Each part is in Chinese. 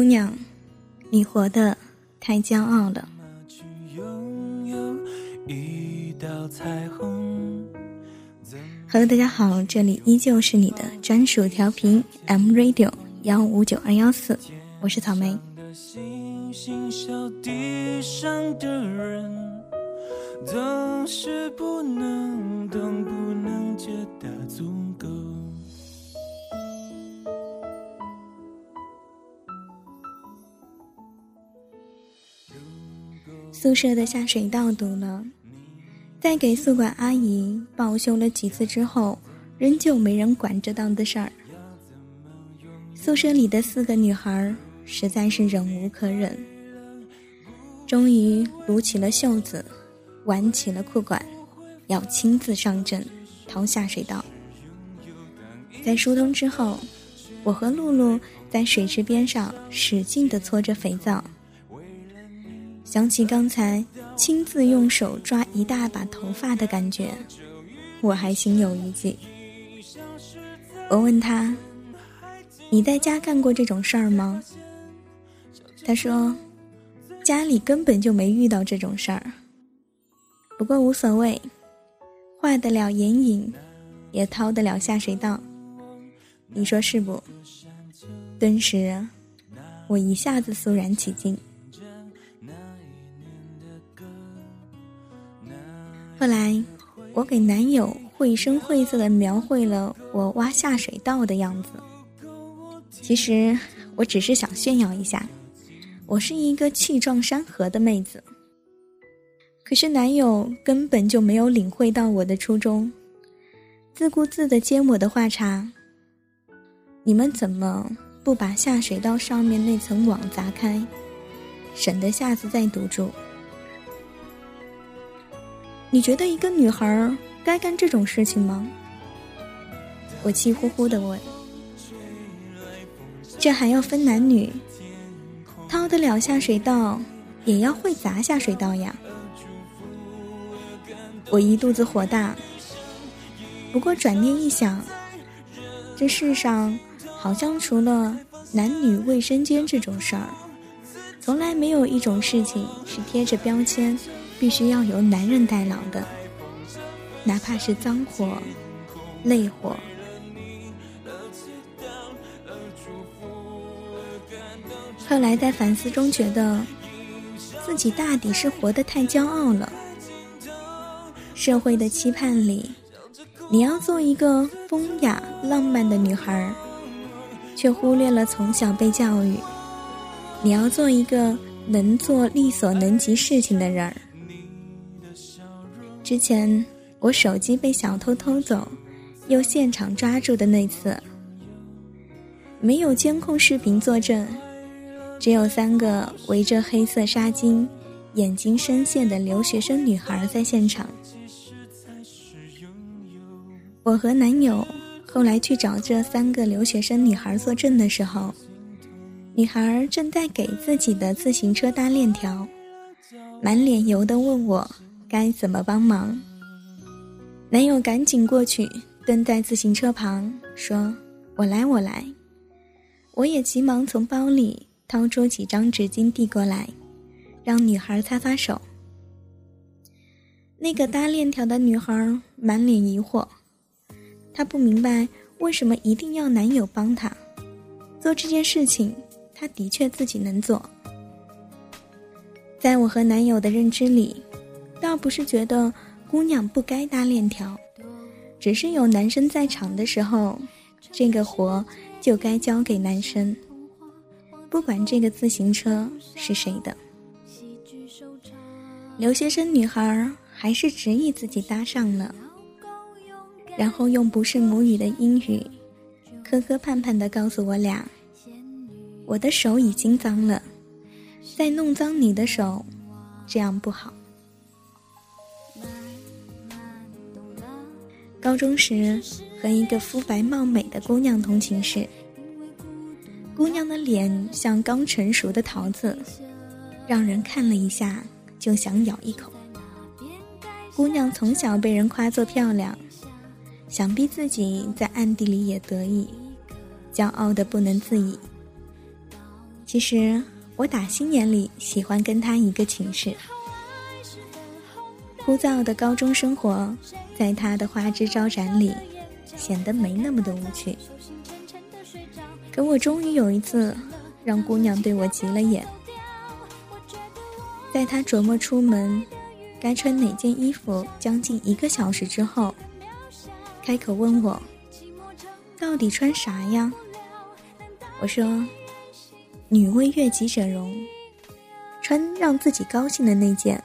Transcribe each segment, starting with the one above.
姑娘，你活得太骄傲了。Hello，大家好，这里依旧是你的专属调频 M Radio 幺五九二幺四，我是草莓。宿舍的下水道堵了，在给宿管阿姨报修了几次之后，仍旧没人管这档子事儿。宿舍里的四个女孩实在是忍无可忍，终于撸起了袖子，挽起了裤管，要亲自上阵掏下水道。在疏通之后，我和露露在水池边上使劲地搓着肥皂。想起刚才亲自用手抓一大把头发的感觉，我还心有余悸。我问他：“你在家干过这种事儿吗？”他说：“家里根本就没遇到这种事儿。不过无所谓，画得了眼影，也掏得了下水道。你说是不？”顿时，我一下子肃然起敬。后来，我给男友绘声绘色的描绘了我挖下水道的样子。其实，我只是想炫耀一下，我是一个气壮山河的妹子。可是，男友根本就没有领会到我的初衷，自顾自的接我的话茬：“你们怎么不把下水道上面那层网砸开，省得下次再堵住？”你觉得一个女孩该干这种事情吗？我气呼呼的问。这还要分男女？掏得了下水道，也要会砸下水道呀！我一肚子火大。不过转念一想，这世上好像除了男女卫生间这种事儿，从来没有一种事情是贴着标签。必须要由男人代劳的，哪怕是脏活、累活。后来在反思中觉得，自己大抵是活得太骄傲了。社会的期盼里，你要做一个风雅浪漫的女孩，却忽略了从小被教育，你要做一个能做力所能及事情的人儿。之前我手机被小偷偷走，又现场抓住的那次，没有监控视频作证，只有三个围着黑色纱巾、眼睛深陷的留学生女孩在现场。我和男友后来去找这三个留学生女孩作证的时候，女孩正在给自己的自行车搭链条，满脸油的问我。该怎么帮忙？男友赶紧过去，蹲在自行车旁，说：“我来，我来。”我也急忙从包里掏出几张纸巾递过来，让女孩擦擦手。那个搭链条的女孩满脸疑惑，她不明白为什么一定要男友帮她做这件事情，她的确自己能做。在我和男友的认知里。倒不是觉得姑娘不该搭链条，只是有男生在场的时候，这个活就该交给男生。不管这个自行车是谁的，留学生女孩还是执意自己搭上了，然后用不是母语的英语，磕磕绊绊的告诉我俩：“我的手已经脏了，再弄脏你的手，这样不好。”高中时，和一个肤白貌美的姑娘同寝室。姑娘的脸像刚成熟的桃子，让人看了一下就想咬一口。姑娘从小被人夸作漂亮，想必自己在暗地里也得意，骄傲的不能自已。其实我打心眼里喜欢跟他一个寝室。枯燥的高中生活，在他的花枝招展里，显得没那么的无趣。可我终于有一次，让姑娘对我急了眼。在他琢磨出门该穿哪件衣服将近一个小时之后，开口问我：“到底穿啥呀？”我说：“女为悦己者容，穿让自己高兴的那件。”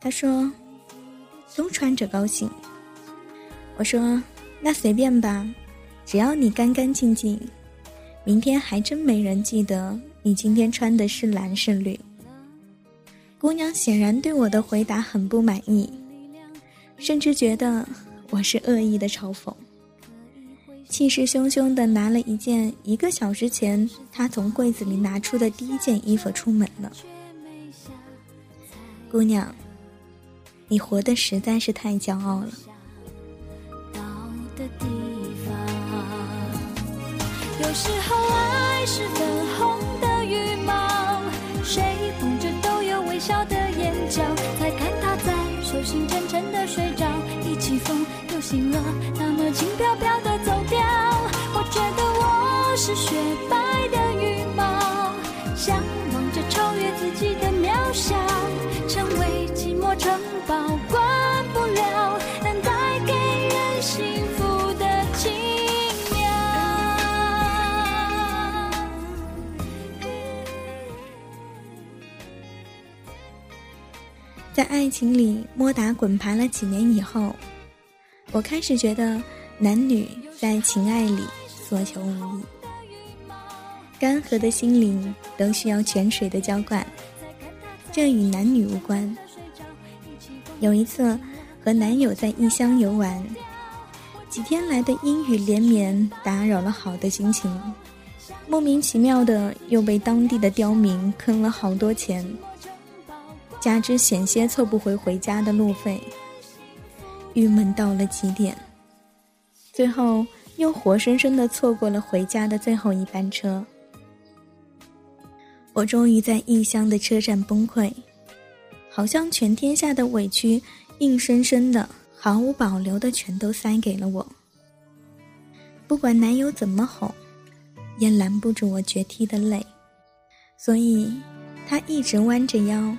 他说：“都穿着高兴。”我说：“那随便吧，只要你干干净净。明天还真没人记得你今天穿的是蓝是绿。”姑娘显然对我的回答很不满意，甚至觉得我是恶意的嘲讽，气势汹汹的拿了一件一个小时前她从柜子里拿出的第一件衣服出门了。姑娘，你活的实在是太骄傲了。有时候爱是粉红的羽毛，谁捧着都有？微笑的眼角，才看他在手心沉沉的睡着，一起风又醒了，那么轻飘飘的走掉。我觉得我是雪白在爱情里摸打滚爬了几年以后，我开始觉得男女在情爱里所求无益，干涸的心灵都需要泉水的浇灌，这与男女无关。有一次和男友在异乡游玩，几天来的阴雨连绵打扰了好的心情，莫名其妙的又被当地的刁民坑了好多钱。加之险些凑不回回家的路费，郁闷到了极点。最后又活生生的错过了回家的最后一班车。我终于在异乡的车站崩溃，好像全天下的委屈，硬生生的、毫无保留的全都塞给了我。不管男友怎么哄，也拦不住我决堤的泪，所以他一直弯着腰。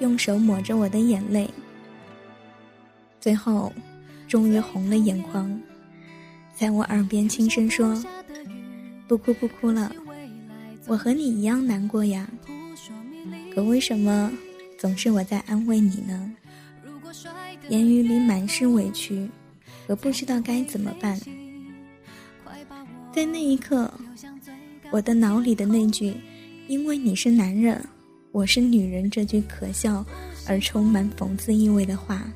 用手抹着我的眼泪，最后，终于红了眼眶，在我耳边轻声说：“不哭不哭了，我和你一样难过呀。可为什么总是我在安慰你呢？言语里满是委屈，和不知道该怎么办。在那一刻，我的脑里的那句‘因为你是男人’。”我是女人这句可笑而充满讽刺意味的话，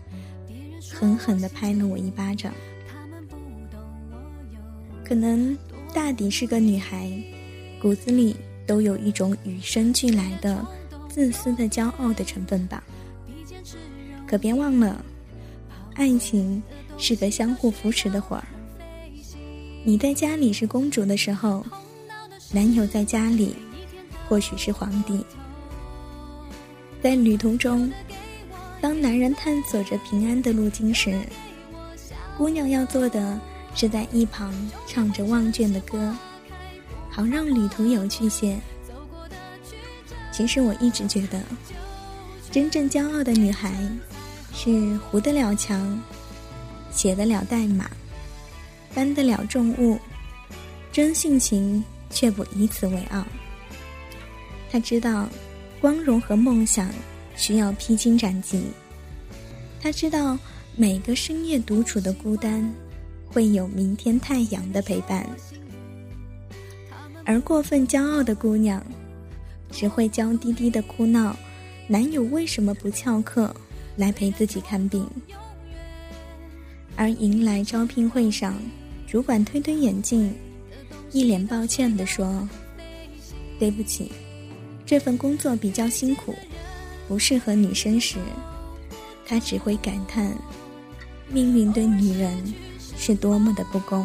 狠狠地拍了我一巴掌。可能大抵是个女孩，骨子里都有一种与生俱来的自私的骄傲的成分吧。可别忘了，爱情是个相互扶持的活儿。你在家里是公主的时候，男友在家里或许是皇帝。在旅途中，当男人探索着平安的路径时，姑娘要做的是在一旁唱着忘倦的歌，好让旅途有趣些。其实我一直觉得，真正骄傲的女孩，是糊得了墙，写得了代码，搬得了重物，真性情却不以此为傲。她知道。光荣和梦想需要披荆斩棘。他知道每个深夜独处的孤单，会有明天太阳的陪伴。而过分骄傲的姑娘，只会娇滴滴的哭闹，男友为什么不翘课来陪自己看病？而迎来招聘会上，主管推推眼镜，一脸抱歉地说：“对不起。”这份工作比较辛苦，不适合女生时，他只会感叹，命运对女人是多么的不公。